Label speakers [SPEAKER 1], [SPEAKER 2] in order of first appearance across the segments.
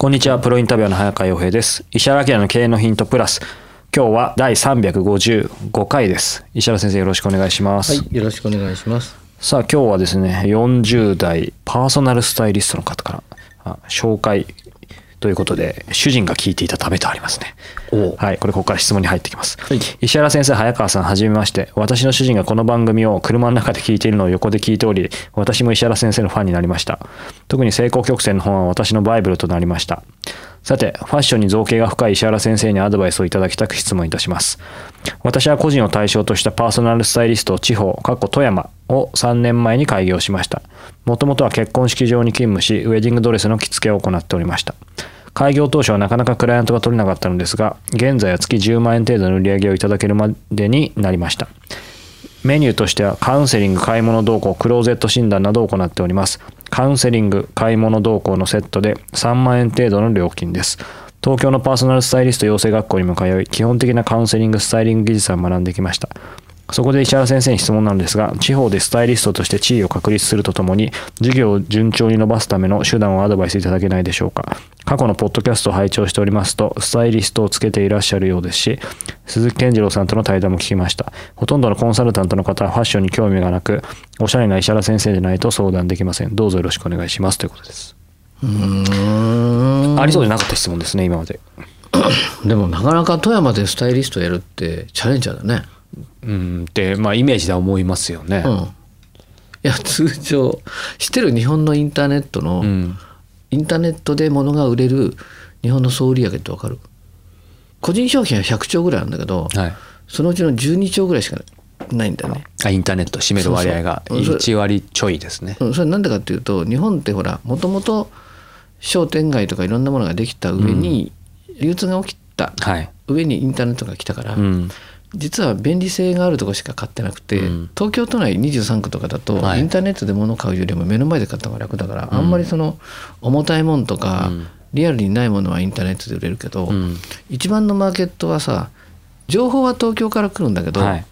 [SPEAKER 1] こんにちは、プロインタビュアーの早川洋平です。石原明の経営のヒントプラス。今日は第355回です。石原先生よろしくお願いします。
[SPEAKER 2] はい、よろしくお願いします。
[SPEAKER 1] さあ今日はですね、40代パーソナルスタイリストの方からあ紹介ということで、主人が聞いていたためとありますね。
[SPEAKER 2] お
[SPEAKER 1] はい、これここから質問に入ってきます。
[SPEAKER 2] はい
[SPEAKER 1] 石原先生、早川さん、はじめまして。私の主人がこの番組を車の中で聞いているのを横で聞いており、私も石原先生のファンになりました。特に成功曲線の本は私のバイブルとなりました。さて、ファッションに造形が深い石原先生にアドバイスをいただきたく質問いたします。私は個人を対象としたパーソナルスタイリスト地方、かっこ富山を3年前に開業しました。もともとは結婚式場に勤務し、ウェディングドレスの着付けを行っておりました。開業当初はなかなかクライアントが取れなかったのですが、現在は月10万円程度の売り上げをいただけるまでになりました。メニューとしてはカウンセリング、買い物動向、クローゼット診断などを行っております。カウンセリング、買い物動向のセットで3万円程度の料金です。東京のパーソナルスタイリスト養成学校にも通い、基本的なカウンセリング、スタイリング技術を学んできました。そこで石原先生に質問なのですが、地方でスタイリストとして地位を確立するとともに、事業を順調に伸ばすための手段をアドバイスいただけないでしょうか。過去のポッドキャストを拝聴しておりますと、スタイリストをつけていらっしゃるようですし、鈴木健次郎さんとの対談も聞きました。ほとんどのコンサルタントの方はファッションに興味がなく、おしゃれな石原先生でないと相談できません。どうぞよろしくお願いします。ということです。
[SPEAKER 2] うーん。
[SPEAKER 1] ありそうでなかった質問ですね、今まで。
[SPEAKER 2] でもなかなか富山でスタイリストやるってチャレンジャーだね。
[SPEAKER 1] うん、って、まあ、イメージでは思いますよね。
[SPEAKER 2] うん。いや通常知ってる日本のインターネットの、
[SPEAKER 1] うん。
[SPEAKER 2] インターネットで物が売れる日本の総売上ってわかる？個人商品は100兆ぐらいあるんだけど、
[SPEAKER 1] はい。
[SPEAKER 2] そのうちの12兆ぐらいしかないんだよね。
[SPEAKER 1] あインターネット占める割合が
[SPEAKER 2] そうそう
[SPEAKER 1] 1割ちょいですね。
[SPEAKER 2] うん、それなんでかっていうと日本ってほらもともと商店街とかいろんなものができた上に流通が起きた
[SPEAKER 1] はい。
[SPEAKER 2] 上にインターネットが来たから、
[SPEAKER 1] うん。
[SPEAKER 2] 実は便利性があるところしか買ってなくて、
[SPEAKER 1] うん
[SPEAKER 2] 東京都内23区とかだと、
[SPEAKER 1] はい
[SPEAKER 2] インターネットで物を買うよりも目の前で買った方が楽だから、あんまりその重たいもんとか、
[SPEAKER 1] うん
[SPEAKER 2] リアルにないものはインターネットで売れるけど、
[SPEAKER 1] うん。
[SPEAKER 2] 一番のマーケットはさ情報は東京から来るんだけど、
[SPEAKER 1] はい。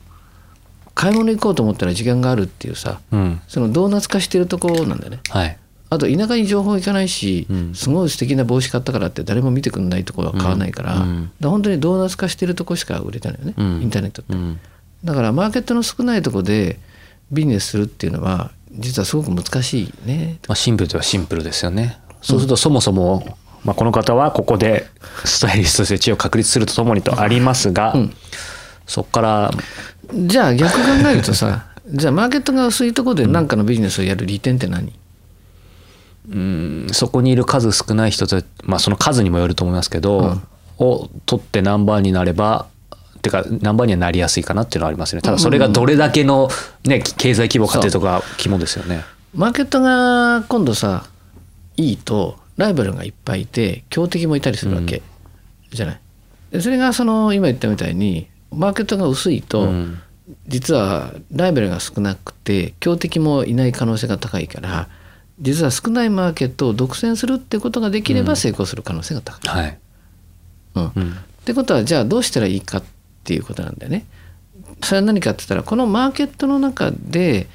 [SPEAKER 2] 買い物行こうと思ったら時間があるっていうさ
[SPEAKER 1] うん。
[SPEAKER 2] そのドーナツ化してるところなんだよね。
[SPEAKER 1] はい。
[SPEAKER 2] あと田舎に情報行かないし、
[SPEAKER 1] うん
[SPEAKER 2] すごい素敵な帽子買ったからって誰も見てくんないところは買わないから,、
[SPEAKER 1] うんう
[SPEAKER 2] 本当にドーナツ化してるとこしか売れてないよね、
[SPEAKER 1] うん
[SPEAKER 2] インターネットって。
[SPEAKER 1] うん。
[SPEAKER 2] だからマーケットの少ないところでビジネスするっていうのは実はすごく難しいね。
[SPEAKER 1] まあ、シンプルではシンプルですよね。そうするとそもそも、まあ、この方はここでスタイリストとして地位を確立するとともにとありますが、
[SPEAKER 2] うん
[SPEAKER 1] そこから、
[SPEAKER 2] じゃあ逆考えるとさ じゃあマーケットが薄いところで何かのビジネスをやる利点って何、
[SPEAKER 1] うん、そこにいる数少ない人と、まあ、その数にもよると思いますけど、
[SPEAKER 2] うん。
[SPEAKER 1] を取ってナンバーになればてかナンバーにはなりやすいかなっていうのはありますよね。ただそれがどれだけの、ね、経済規模かっていうとこが肝ですよね。
[SPEAKER 2] マーケットが今度さいいとライバルがいっぱいいて強敵もいたりするわけ、じゃない。でそれがその今言ったみたいにマーケットが薄いと、
[SPEAKER 1] うん。
[SPEAKER 2] 実はライバルが少なくて強敵もいない可能性が高いから実は少ないマーケットを独占するってことができれば成功する可能性が高い。
[SPEAKER 1] はい。
[SPEAKER 2] うん。
[SPEAKER 1] うん。
[SPEAKER 2] ってことはじゃあどうしたらいいかっていうことなんだよね。それは何かって言ったらこのマーケットの中で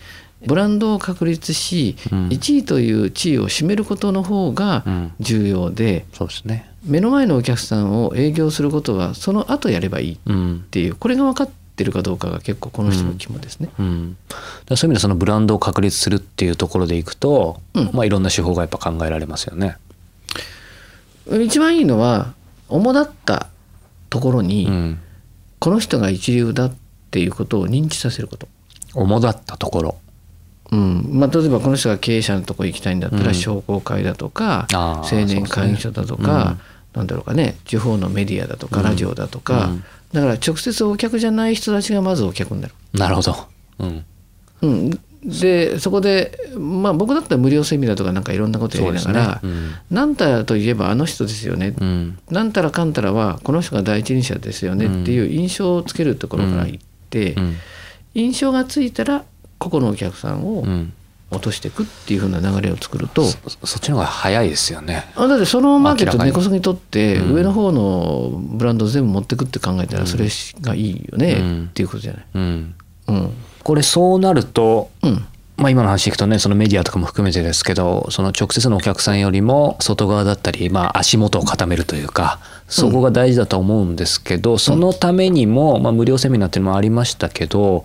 [SPEAKER 2] ブランドを確立し、
[SPEAKER 1] うん。
[SPEAKER 2] 1位という地位を占めることの方が
[SPEAKER 1] うん。
[SPEAKER 2] 重要で、
[SPEAKER 1] そうですね。
[SPEAKER 2] 目の前のお客さんを営業することはその後やればいいっ
[SPEAKER 1] うん
[SPEAKER 2] ていうこれが分かってるかどうかが結構この人の肝ですね。
[SPEAKER 1] うん、そういう意味でそのブランドを確立するっていうところでいくと、
[SPEAKER 2] うん。
[SPEAKER 1] まあ、いろんな手法がやっぱ考えられますよね。
[SPEAKER 2] 一番いいのは主だったところに、
[SPEAKER 1] うん。
[SPEAKER 2] この人が一流だっていうことを認知させること。
[SPEAKER 1] 主だったところ。
[SPEAKER 2] うん。まあ、例えばこの人が経営者のとこ行きたいんだったら
[SPEAKER 1] うん。
[SPEAKER 2] 商工会だとか、青年会議所だとか、なんだろうかね地方のメディアだとか、
[SPEAKER 1] うん。
[SPEAKER 2] ラジオだとか、
[SPEAKER 1] うん。
[SPEAKER 2] だから直接お客じゃない人たちがまずお客になる。
[SPEAKER 1] なるほど。うん。
[SPEAKER 2] うん、でそこで、まあ、僕だったら無料セミナーとかなんかいろんなことやりながら、
[SPEAKER 1] そうですね。
[SPEAKER 2] なんたらといえばあの人ですよね、
[SPEAKER 1] うん。
[SPEAKER 2] なんたらかんたらはこの人が第一人者ですよねっていう印象をつけるところから行って、
[SPEAKER 1] うん。
[SPEAKER 2] 印象がついたら個々のお客さんを
[SPEAKER 1] うん
[SPEAKER 2] 落としていくっていう風な流れを作ると、
[SPEAKER 1] そそっちの方が早いですよね。
[SPEAKER 2] あだってそのマーケット根こそぎ取って
[SPEAKER 1] うん。
[SPEAKER 2] 上の方のブランドを全部持ってくって考えたらそれがいいよね
[SPEAKER 1] うん。
[SPEAKER 2] っていうことじゃない？
[SPEAKER 1] うん。
[SPEAKER 2] うん。
[SPEAKER 1] これそうなると
[SPEAKER 2] うん。
[SPEAKER 1] まあ、今の話いくとねそのメディアとかも含めてですけどその直接のお客さんよりも外側だったり、まあ、足元を固めるというかそこが大事だと思うんですけど、そのためにも、まあ、無料セミナーっていうのもありましたけど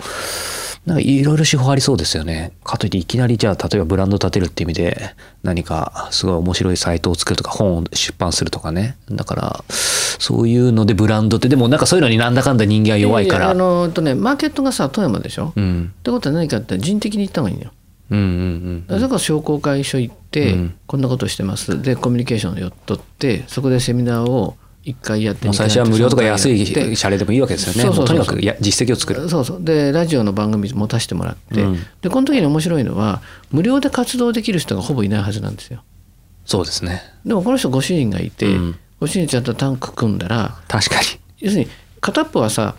[SPEAKER 1] なんかいろいろ手法ありそうですよね。かといっていきなりじゃあ例えばブランド立てるっていう意味で何かすごい面白いサイトを作るとか本を出版するとかねだからそういうのでブランドってでもなんかそういうのになんだかんだ人間は弱いから。
[SPEAKER 2] ややあのとねマーケットがさ富山でしょ、っ
[SPEAKER 1] うん
[SPEAKER 2] てことは何かって人的に行った方がいいのよ。
[SPEAKER 1] うんうん
[SPEAKER 2] だから商工会所行って、
[SPEAKER 1] うん
[SPEAKER 2] こんなことしてますでコミュニケーションを取ってそこでセミナーを1回やって
[SPEAKER 1] もう最初は無料とか安い謝礼でもいいわけですよね。とにかくや実績を作る。
[SPEAKER 2] そうそうでラジオの番組持たせてもらって、
[SPEAKER 1] うん
[SPEAKER 2] でこの時に面白いのは無料で活動できる人がほぼいないはずなんですよ
[SPEAKER 1] そうですね。
[SPEAKER 2] でもこの人ご主人がいて、
[SPEAKER 1] うん
[SPEAKER 2] ご主人ちゃんとタンク組んだら
[SPEAKER 1] 確かに。
[SPEAKER 2] 要するに片っぽはさ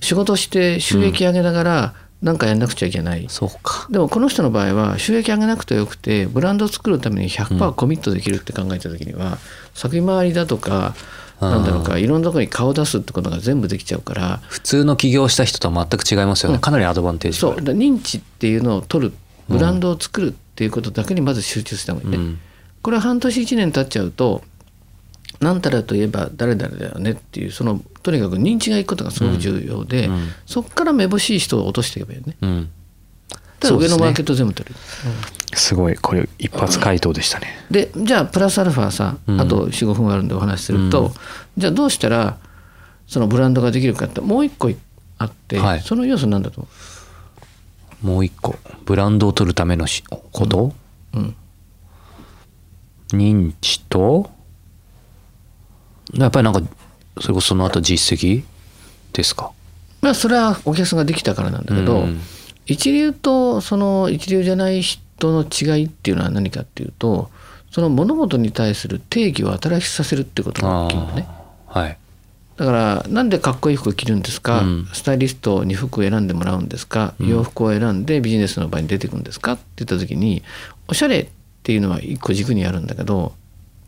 [SPEAKER 2] 仕事して収益上げながら何かやんなくちゃいけない、
[SPEAKER 1] そうか。
[SPEAKER 2] でもこの人の場合は収益上げなくてよくてブランドを作るために100%コミットできるって考えた時には、先回りだとかなんだろうかいろんなところに顔出すってことが全部できちゃうから。
[SPEAKER 1] 普通の起業した人とは全く違いますよね。かなりアドバンテージ。
[SPEAKER 2] そう。認知っていうのを取るブランドを作るっていうことだけにまず集中した方がいいね、
[SPEAKER 1] うん。
[SPEAKER 2] これは半年1年経っちゃうと何たらといえば誰々だよねっていうそのとにかく認知がいくことがすごく重要で、
[SPEAKER 1] うん。
[SPEAKER 2] そこからめぼしい人を落としていけばいいよね。
[SPEAKER 1] うん。
[SPEAKER 2] だから上のマーケット全部取る。
[SPEAKER 1] すごい、これ一発回答でしたね。
[SPEAKER 2] でじゃあプラスアルファさ
[SPEAKER 1] うん
[SPEAKER 2] あと45分あるんでお話しすると、
[SPEAKER 1] うん
[SPEAKER 2] じゃあどうしたらそのブランドができるかってもう一個あって、
[SPEAKER 1] はい
[SPEAKER 2] その要素なんだと思
[SPEAKER 1] もう一個。ブランドを取るためのしこと、
[SPEAKER 2] う、うん、
[SPEAKER 1] 認知と、やっぱりなんか、それこそその後実績？ですか？
[SPEAKER 2] まあそれはお客さんができたからなんだけど、
[SPEAKER 1] うん
[SPEAKER 2] 一流とその一流じゃない人の違いっていうのは何かっていうとその物事に対する定義を新しくさせるってことが大きいのね。
[SPEAKER 1] はい。
[SPEAKER 2] だからなんでかっこいい服着るんですか、
[SPEAKER 1] うん。
[SPEAKER 2] スタイリストに服を選んでもらうんですか、洋服を選んでビジネスの場に出てくるんですか？って言った時におしゃれっていうのは一個軸にあるんだけど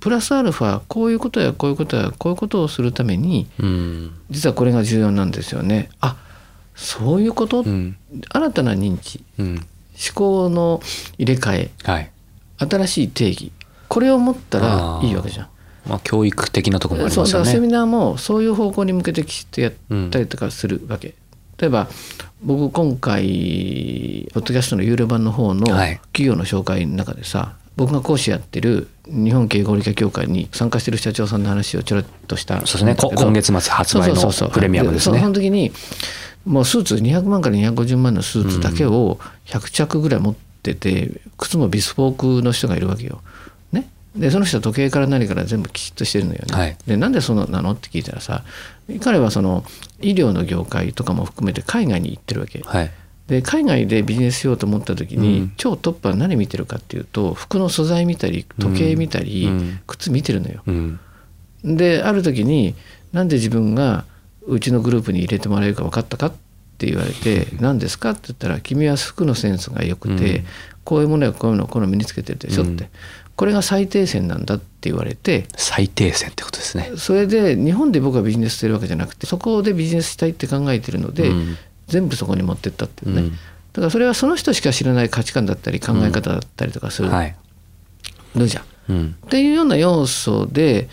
[SPEAKER 2] プラスアルファこういうことやこういうことやこういうことをするために
[SPEAKER 1] うん。
[SPEAKER 2] 実はこれが重要なんですよね。あそういうこと、
[SPEAKER 1] うん。
[SPEAKER 2] 新たな認知
[SPEAKER 1] うん。
[SPEAKER 2] 思考の入れ替え
[SPEAKER 1] はい。
[SPEAKER 2] 新しい定義これを持ったらいいわけじゃん。
[SPEAKER 1] まあ、教育的なところもあり
[SPEAKER 2] そうだからセミ
[SPEAKER 1] ますよね。
[SPEAKER 2] ナーもそういう方向に向けてきちっとやったりとかするわけ。例えば僕今回ポッドキャストの有料版の方の
[SPEAKER 1] はい
[SPEAKER 2] 企業の紹介の中でさ僕が講師やってる日本経営合理化協会に参加してる社長さんの話をちょろっとしたん
[SPEAKER 1] そうですね。こ今月末発売のプレミアムですね
[SPEAKER 2] そ。の時にもうスーツ200万から250万のスーツだけを100着ぐらい持ってて靴もビスポークの人がいるわけよ。ね、でその人は時計から何から全部きちっとしてるのよね。
[SPEAKER 1] はい
[SPEAKER 2] でなんでそうなの？って聞いたらさ彼はその医療の業界とかも含めて海外に行ってるわけ。
[SPEAKER 1] はい。
[SPEAKER 2] で海外でビジネスしようと思った時に、
[SPEAKER 1] うん
[SPEAKER 2] 超トップは何見てるかっていうと服の素材見たり時計見たり、
[SPEAKER 1] うん
[SPEAKER 2] 靴見てるのよ。
[SPEAKER 1] うん。
[SPEAKER 2] である時になんで自分がうちのグループに入れてもらえるか分かったかって言われて「何ですか?」って言ったら「君は服のセンスが良くて、
[SPEAKER 1] うん
[SPEAKER 2] こういうものやこういうのこういうの身につけてるでしょ」って、
[SPEAKER 1] うん
[SPEAKER 2] これが最低線なんだって言われて
[SPEAKER 1] 最低線ってことですね。
[SPEAKER 2] それで日本で僕はビジネスしてるわけじゃなくてそこでビジネスしたいって考えてるので、
[SPEAKER 1] うん
[SPEAKER 2] 全部そこに持ってったっていうね、
[SPEAKER 1] うん
[SPEAKER 2] だからそれはその人しか知らない価値観だったり考え方だったりとかする
[SPEAKER 1] はい。
[SPEAKER 2] のじゃん。っていうような要素で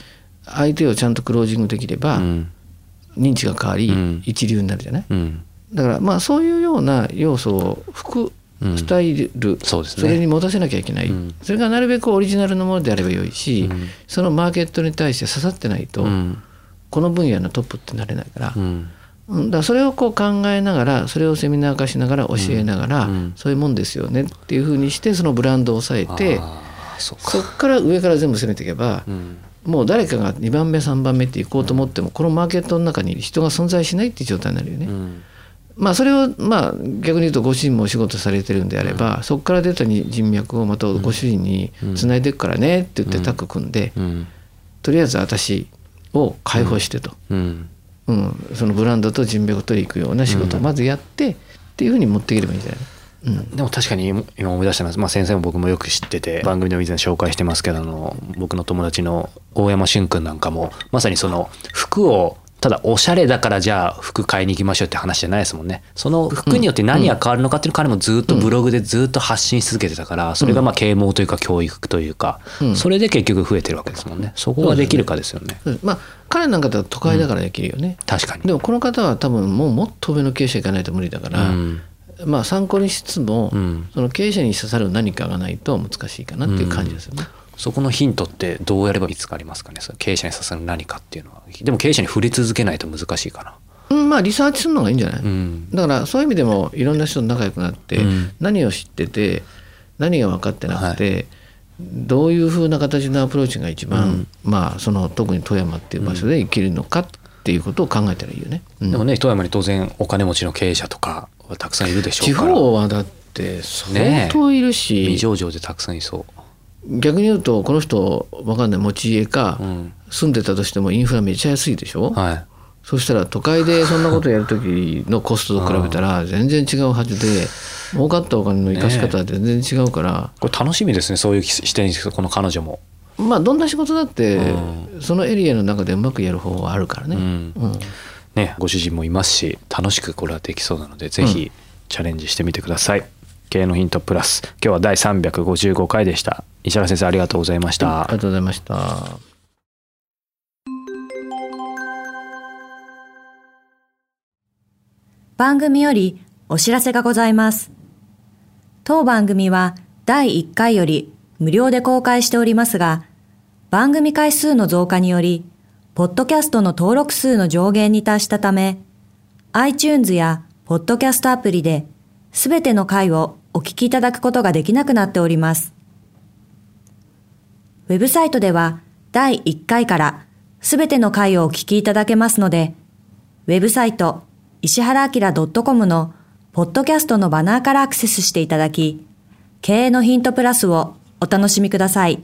[SPEAKER 2] 相手をちゃんとクロージングできれば、
[SPEAKER 1] うん。
[SPEAKER 2] 認知が変わり、
[SPEAKER 1] うん。
[SPEAKER 2] 一流になるじゃない？
[SPEAKER 1] うん。
[SPEAKER 2] だからまあそういうような要素を服
[SPEAKER 1] うん。
[SPEAKER 2] スタイル、
[SPEAKER 1] そ
[SPEAKER 2] れに持たせなきゃいけない、
[SPEAKER 1] うん。
[SPEAKER 2] それがなるべくオリジナルのものであればよいし、
[SPEAKER 1] うん。
[SPEAKER 2] そのマーケットに対して刺さってないと、
[SPEAKER 1] うん。
[SPEAKER 2] この分野のトップってなれないから,、だからそれをこう考えながらそれをセミナー化しながら教えながら、
[SPEAKER 1] うん。
[SPEAKER 2] そういうもんですよねっていうふうにしてそのブランドを抑えて
[SPEAKER 1] そ
[SPEAKER 2] こから上から全部攻めていけば、
[SPEAKER 1] うん
[SPEAKER 2] もう誰かが2番目3番目って行こうと思ってもこのマーケットの中に人が存在しないっていう状態になるよね。
[SPEAKER 1] うん。
[SPEAKER 2] まあそれをまあ逆に言うとご主人もお仕事されてるんであれば、そこから出たに人脈をまたご主人につないでいくからねって言ってタッグ組んで、
[SPEAKER 1] うん。
[SPEAKER 2] とりあえず私を解放してと、
[SPEAKER 1] うん。
[SPEAKER 2] うん。そのブランドと人脈を取り行くような仕事をまずやって、っていうふうに持っていければいいんじゃないうん。
[SPEAKER 1] でも確かに今今思い出してます、まあ、先生も僕もよく知ってて番組でも以前紹介してますけどあの僕の友達の大山俊君なんかもまさにその服をただおしゃれだからじゃあ服買いに行きましょうって話じゃないですもんね。その服によって何が変わるのかっていうのを彼もずっとブログでずっと発信し続けてたからそれがまあ啓蒙というか教育というか
[SPEAKER 2] うん。
[SPEAKER 1] それで結局増えてるわけですもんね。そこができるかですよね。
[SPEAKER 2] うん。まあ彼なんかだと都会だからできるよね、
[SPEAKER 1] 確かに。
[SPEAKER 2] でもこの方は多分もうもっと上の経営者行かないと無理だから、
[SPEAKER 1] うん
[SPEAKER 2] まあ参考にしつつも、
[SPEAKER 1] うん。
[SPEAKER 2] その経営者に刺さる何かがないと難しいかなっていう感じですよね。
[SPEAKER 1] そこのヒントってどうやれば見つかりますかね？その経営者に刺さる何かっていうのは。でも経営者に触れ続けないと難しいかな。
[SPEAKER 2] うん、まあリサーチするのがいいんじゃない、
[SPEAKER 1] うん。
[SPEAKER 2] だからそういう意味でもいろんな人と仲良くなって、
[SPEAKER 1] うん。
[SPEAKER 2] 何を知ってて何が分かってなくて、どういうふうな形のアプローチが一番、まあその特に富山っていう場所で生きるのかっていうことを考えたらいいよね。うん。
[SPEAKER 1] でもね富山に当然お金持ちの経営者とかはたくさんいるでしょ
[SPEAKER 2] 地
[SPEAKER 1] うから。
[SPEAKER 2] 方はだって相当いるし、
[SPEAKER 1] 未上場でたくさんいそ
[SPEAKER 2] 逆に言うとこの人わかんない持ち家か、
[SPEAKER 1] う、うん。
[SPEAKER 2] 住んでたとしてもインフラめっちゃ安いでしょ、
[SPEAKER 1] はい。
[SPEAKER 2] そしたら都会でそんなことやる時のコストと比べたら全然違うはずで儲かったお金の生かし方は全然違うから、
[SPEAKER 1] これ楽しみですねそういう視点にこの彼女も、
[SPEAKER 2] まあどんな仕事だって
[SPEAKER 1] う
[SPEAKER 2] そのエリアの中でうまくやる方法はあるからね。
[SPEAKER 1] うん。
[SPEAKER 2] うん
[SPEAKER 1] ね。ご主人もいますし楽しくこれはできそうなのでぜひチャレンジしてみてください、経営のヒントプラス。今日は第355回でした。石原先生ありがとうございました、
[SPEAKER 2] ありがとうございました。
[SPEAKER 3] 番組よりお知らせがございます。当番組は第1回より無料で公開しておりますが、番組回数の増加により、ポッドキャストの登録数の上限に達したため、iTunes やポッドキャストアプリで、すべての回をお聞きいただくことができなくなっております。ウェブサイトでは第1回からすべての回をお聞きいただけますので、ウェブサイト石原明 .com のポッドキャストのバナーからアクセスしていただき、経営のヒントプラスをお楽しみください。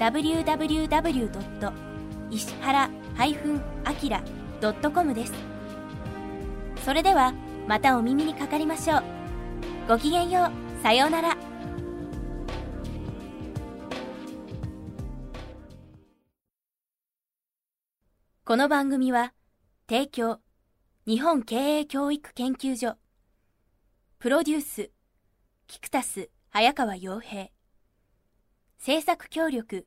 [SPEAKER 4] www. 石原 -akira.com です。それではまたお耳にかかりましょう。ごきげんよう。さようなら。この番組は提供日本経営教育研究所プロデュースキクタス早川洋平制作協力